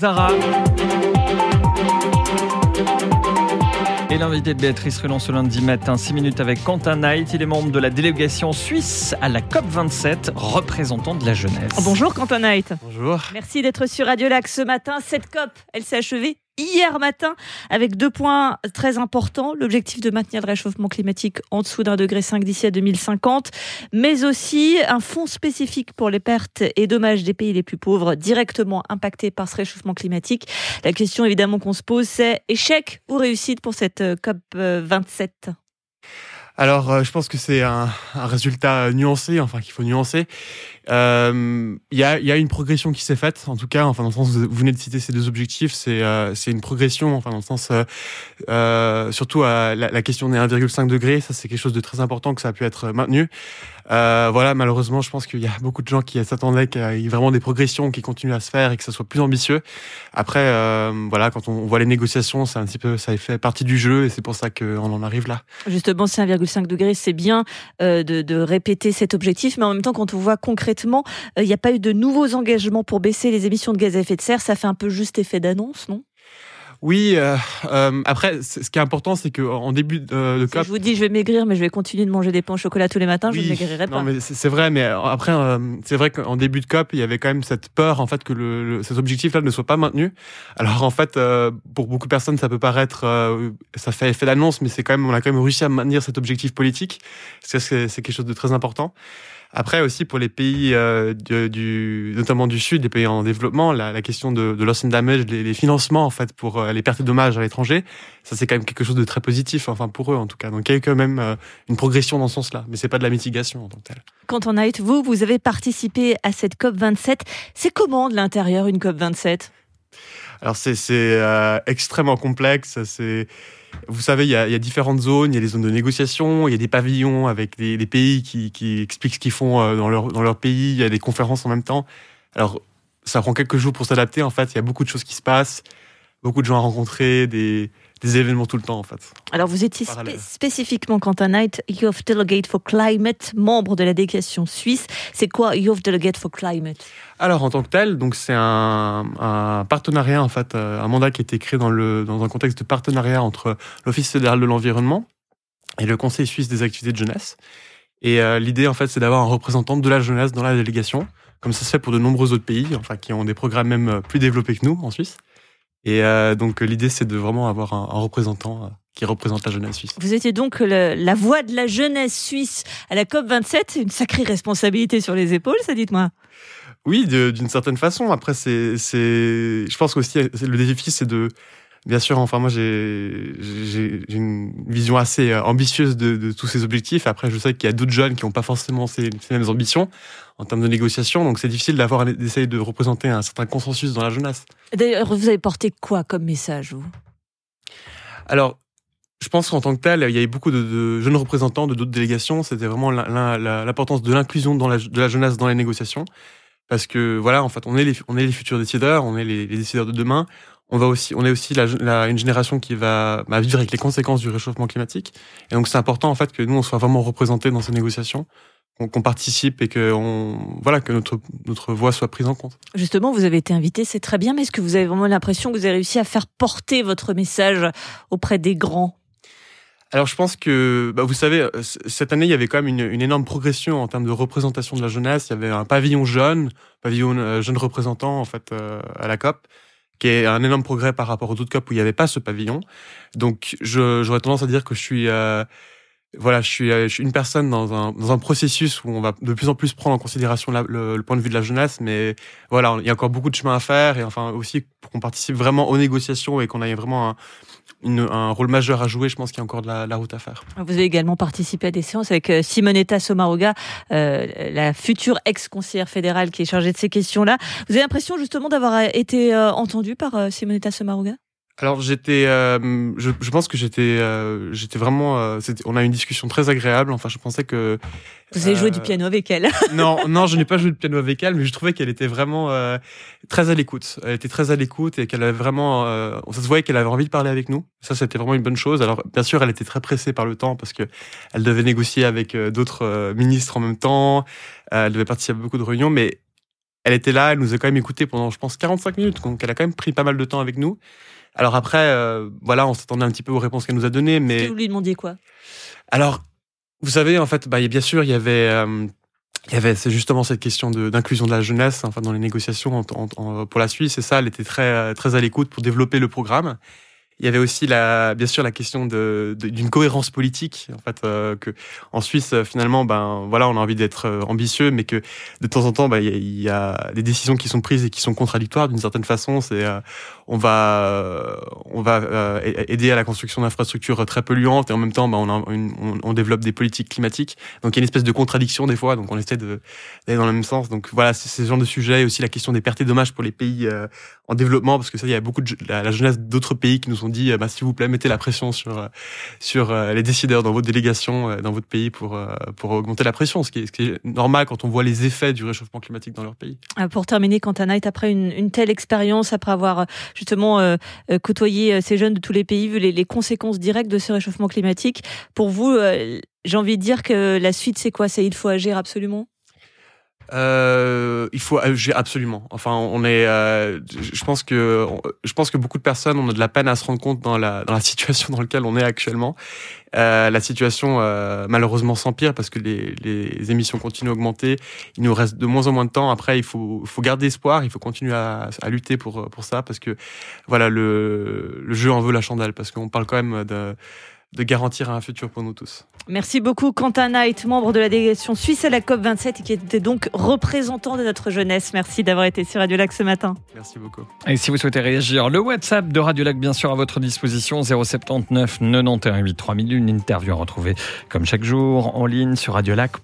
Zara. Et l'invité de Béatrice Relon ce lundi matin, 6 minutes avec Quentin Knight. Il est membre de la délégation suisse à la COP27, représentant de la jeunesse. Bonjour Quentin Knight. Bonjour. Merci d'être sur Radio Lac ce matin. Cette COP, elle s'est achevée hier matin avec deux points très importants. L'objectif de maintenir le réchauffement climatique en dessous d'un degré 5 d'ici à 2050, mais aussi un fonds spécifique pour les pertes et dommages des pays les plus pauvres directement impactés par ce réchauffement climatique. La question évidemment qu'on se pose, c'est échec ou réussite pour cette euh, COP 27 alors, euh, je pense que c'est un, un, résultat nuancé, enfin qu'il faut nuancer. Euh, il y, a, y, a, une progression qui s'est faite, en tout cas, enfin dans le sens vous venez de citer ces deux objectifs, c'est euh, une progression, enfin dans le sens euh, euh surtout à la, la, question des 1,5 degrés, ça c'est quelque chose de très important que ça a pu être maintenu. Euh, voilà, malheureusement, je pense qu'il y a beaucoup de gens qui s'attendaient qu'il y ait vraiment des progressions qui continuent à se faire et que ça soit plus ambitieux. Après, euh, voilà, quand on voit les négociations, c'est un petit peu, ça fait partie du jeu et c'est pour ça qu'on en arrive là. Justement, c'est 1,5 degré, c'est bien euh, de, de, répéter cet objectif, mais en même temps, quand on voit concrètement, euh, il n'y a pas eu de nouveaux engagements pour baisser les émissions de gaz à effet de serre, ça fait un peu juste effet d'annonce, non? Oui, euh, euh, après, ce qui est important, c'est qu'en début de, de COP. Je vous dis, je vais maigrir, mais je vais continuer de manger des pains au chocolat tous les matins, oui, je ne maigrirai pas. Non, mais c'est vrai, mais après, euh, c'est vrai qu'en début de COP, il y avait quand même cette peur, en fait, que le, le cet objectif-là ne soit pas maintenu. Alors, en fait, euh, pour beaucoup de personnes, ça peut paraître, euh, ça fait effet d'annonce, mais c'est quand même, on a quand même réussi à maintenir cet objectif politique. C'est quelque chose de très important. Après aussi pour les pays euh, du, du, notamment du sud, les pays en développement, la, la question de, de loss and damage, les, les, financements en fait pour euh, les pertes et dommages à l'étranger, ça c'est quand même quelque chose de très positif, enfin pour eux en tout cas. Donc il y a eu quand même euh, une progression dans ce sens-là, mais c'est pas de la mitigation en tant que tel. Quand on a été vous, vous avez participé à cette COP 27. C'est comment de l'intérieur une COP 27 alors c'est extrêmement complexe. C'est vous savez, il y, a, différentes zones. Il y a des zones de négociation, il y a des pavillons avec des, pays qui, qui, expliquent ce qu'ils font euh, dans leur, dans leur pays. Il y a des conférences en même temps. Alors, ça prend quelques jours pour s'adapter. En fait, il y a beaucoup de choses qui se passent, beaucoup de gens à rencontrer, des, des événements tout le temps en fait. Alors vous étiez spé spécifiquement Quentin Knight, Youth Delegate for Climate, membre de la délégation suisse. C'est quoi Youth Delegate for Climate? Alors en tant que tel, donc c'est un, un, partenariat en fait, euh, un mandat qui a été créé dans le dans un contexte de partenariat entre l'Office fédéral de l'environnement et le Conseil suisse des activités de jeunesse. Et euh, l'idée en fait, c'est d'avoir un représentant de la jeunesse dans la délégation, comme ça se fait pour de nombreux autres pays, enfin qui ont des programmes même euh, plus développés que nous en Suisse. Et euh, donc l'idée, c'est de vraiment avoir un, un, représentant euh, qui représente la jeunesse suisse. Vous étiez donc le, la voix de la jeunesse suisse à la COP 27. Une sacrée responsabilité sur les épaules, ça dites-moi. Oui, d'une certaine façon. Après, c'est, je pense aussi le défi, c'est de Bien sûr, enfin moi j'ai une vision assez euh, ambitieuse de, de, tous ces objectifs. Après, je sais qu'il y a d'autres jeunes qui n'ont pas forcément ces, ces, mêmes ambitions en termes de négociation, donc c'est difficile d'avoir d'essayer de représenter un certain consensus dans la jeunesse. D'ailleurs, vous avez porté quoi comme message vous? Alors, je pense qu'en tant que tel, il y avait beaucoup de, jeunes représentants de d'autres délégations. C'était vraiment l'importance de l'inclusion de la jeunesse dans les négociations. Parce que voilà, en fait, on est les, on est les futurs décideurs, on est les, décideurs de demain on va aussi, on est aussi la, une génération qui va bah, vivre avec les conséquences du réchauffement climatique. Et donc, c'est important en fait que nous on soit vraiment représentés dans ces négociations, qu'on qu participe et que on, voilà que notre notre voix soit prise en compte. Justement, vous avez été invité, c'est très bien, mais est-ce que vous avez vraiment l'impression que vous avez réussi à faire porter votre message auprès des grands? Alors je pense que, bah, vous savez, cette année, il y avait quand même une, une, énorme progression en termes de représentation de la jeunesse. Il y avait un pavillon jeune, pavillon euh, jeune représentant en fait euh, à la COP qui est un énorme progrès par rapport aux autres COP où il n'y avait pas ce pavillon. Donc, j'aurais tendance à dire que je suis, euh, voilà, je suis, euh, je suis, une personne dans un, dans un processus où on va de plus en plus prendre en considération le, point de vue de la jeunesse, mais voilà, il y a encore beaucoup de chemin à faire et enfin aussi pour qu'on participe vraiment aux négociations et qu'on ait vraiment un, rôle majeur à jouer. Je pense qu'il y a encore de la, route à faire. Vous avez également participé à des séances avec euh, Simonetta Sommaruga, euh, la future ex-conseillère fédérale qui est chargée de ces questions-là. Vous avez l'impression justement d'avoir été euh, entendu par Simonetta Sommaruga? Alors j'étais, euh, je, je, pense que j'étais, euh, j'étais vraiment, euh, on a eu une discussion très agréable. Enfin, je pensais que vous avez joué du piano avec elle. non, non, je n'ai pas joué du piano avec elle, mais je trouvais qu'elle était vraiment très à l'écoute. Elle était très à l'écoute et qu'elle avait vraiment, ça se voyait qu'elle avait envie de parler avec nous. Ça, c'était vraiment une bonne chose. Alors bien sûr, elle était très pressée par le temps parce que elle devait négocier avec d'autres ministres en même temps. elle devait participer à beaucoup de réunions, mais elle était là, elle nous a quand même écouté pendant, je pense, 45 minutes. Donc, elle a quand même pris pas mal de temps avec nous. Alors après, euh, voilà, on s'attendait un petit peu aux réponses qu'elle nous a données, mais. vous lui demandiez quoi? Alors, vous savez, en fait, bah, bien sûr, il y avait. Euh, il y avait c'est justement cette question d'inclusion de, la jeunesse enfin dans les négociations pour la Suisse et ça elle était très très à l'écoute pour développer le programme il y avait aussi la, bien sûr la question de, d'une cohérence politique, en fait, euh, que en Suisse finalement, ben voilà, on a envie d'être euh, ambitieux, mais que de temps en temps, ben, il y, a des décisions qui sont prises et qui sont contradictoires d'une certaine façon. C'est euh, on va on va aider à la construction d'infrastructures très polluantes et en même temps, ben, on, on, développe des politiques climatiques. Donc il y a une espèce de contradiction des fois. Donc on essaie de d'aller dans le même sens. Donc voilà, c'est ce genre de sujet. Et aussi la question des pertes et dommages pour les pays en développement, parce que ça, il y a beaucoup de la, jeunesse d'autres pays qui nous ont dit, bah, s'il vous plaît, mettez la pression sur euh, sur euh, les décideurs dans votre délégation, euh, dans votre pays pour pour augmenter la pression, ce qui, est, normal quand on voit les effets du réchauffement climatique dans leur pays. Pour terminer, Quentin Knight, après une, telle expérience, après avoir justement côtoyé ces jeunes de tous les pays, vu les, conséquences directes de ce réchauffement climatique, pour vous, j'ai envie de dire que la suite, c'est quoi? C'est il faut agir absolument? Euh, il faut agir absolument. Enfin, on est. Euh, je pense que je pense que beaucoup de personnes ont de la peine à se rendre compte dans la dans la situation dans laquelle on est actuellement. Euh, la situation euh, malheureusement s'empire parce que les, les émissions continuent à augmenter. Il nous reste de moins en moins de temps. Après, il faut faut garder espoir. Il faut continuer à, à lutter pour pour ça parce que voilà le le jeu en veut la chandelle parce qu'on parle quand même de de garantir un futur pour nous tous. Merci beaucoup Quentin Knight, membre de la délégation suisse à la COP27 et qui était donc représentant de notre jeunesse. Merci d'avoir été sur Radio Lac ce matin. Merci beaucoup. Et si vous souhaitez réagir, le WhatsApp de Radio Lac bien sûr à votre disposition 079 91 8 3000 une interview à retrouver comme chaque jour en ligne sur radiolac.ca.